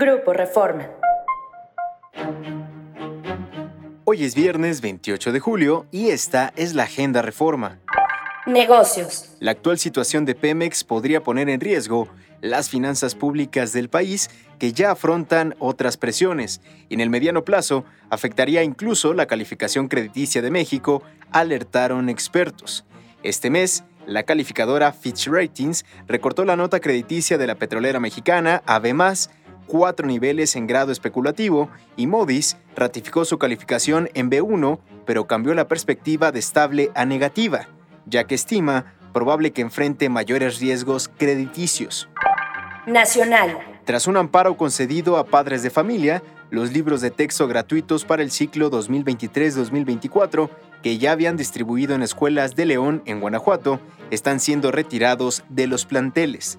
Grupo Reforma. Hoy es viernes 28 de julio y esta es la Agenda Reforma. Negocios. La actual situación de Pemex podría poner en riesgo las finanzas públicas del país que ya afrontan otras presiones y en el mediano plazo afectaría incluso la calificación crediticia de México, alertaron expertos. Este mes, la calificadora Fitch Ratings recortó la nota crediticia de la petrolera mexicana a B+, cuatro niveles en grado especulativo, y Moody's ratificó su calificación en B1, pero cambió la perspectiva de estable a negativa, ya que estima probable que enfrente mayores riesgos crediticios. Nacional. Tras un amparo concedido a padres de familia, los libros de texto gratuitos para el ciclo 2023-2024, que ya habían distribuido en escuelas de León, en Guanajuato, están siendo retirados de los planteles.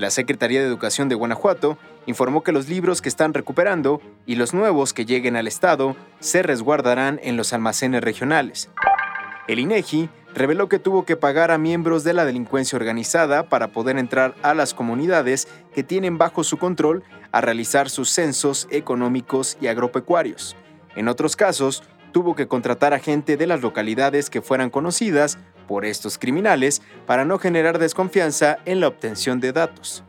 La Secretaría de Educación de Guanajuato informó que los libros que están recuperando y los nuevos que lleguen al Estado se resguardarán en los almacenes regionales. El INEGI reveló que tuvo que pagar a miembros de la delincuencia organizada para poder entrar a las comunidades que tienen bajo su control a realizar sus censos económicos y agropecuarios. En otros casos, tuvo que contratar a gente de las localidades que fueran conocidas por estos criminales para no generar desconfianza en la obtención de datos.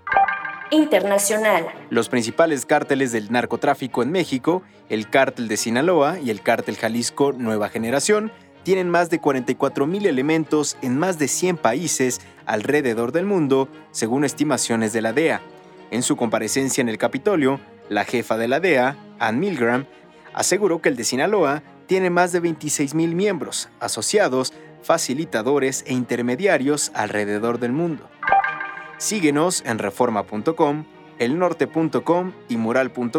Internacional. Los principales cárteles del narcotráfico en México, el cártel de Sinaloa y el cártel Jalisco Nueva Generación, tienen más de 44.000 elementos en más de 100 países alrededor del mundo, según estimaciones de la DEA. En su comparecencia en el Capitolio, la jefa de la DEA, Ann Milgram, aseguró que el de Sinaloa tiene más de 26.000 miembros, asociados, facilitadores e intermediarios alrededor del mundo. Síguenos en reforma.com, elnorte.com y mural.com.mx.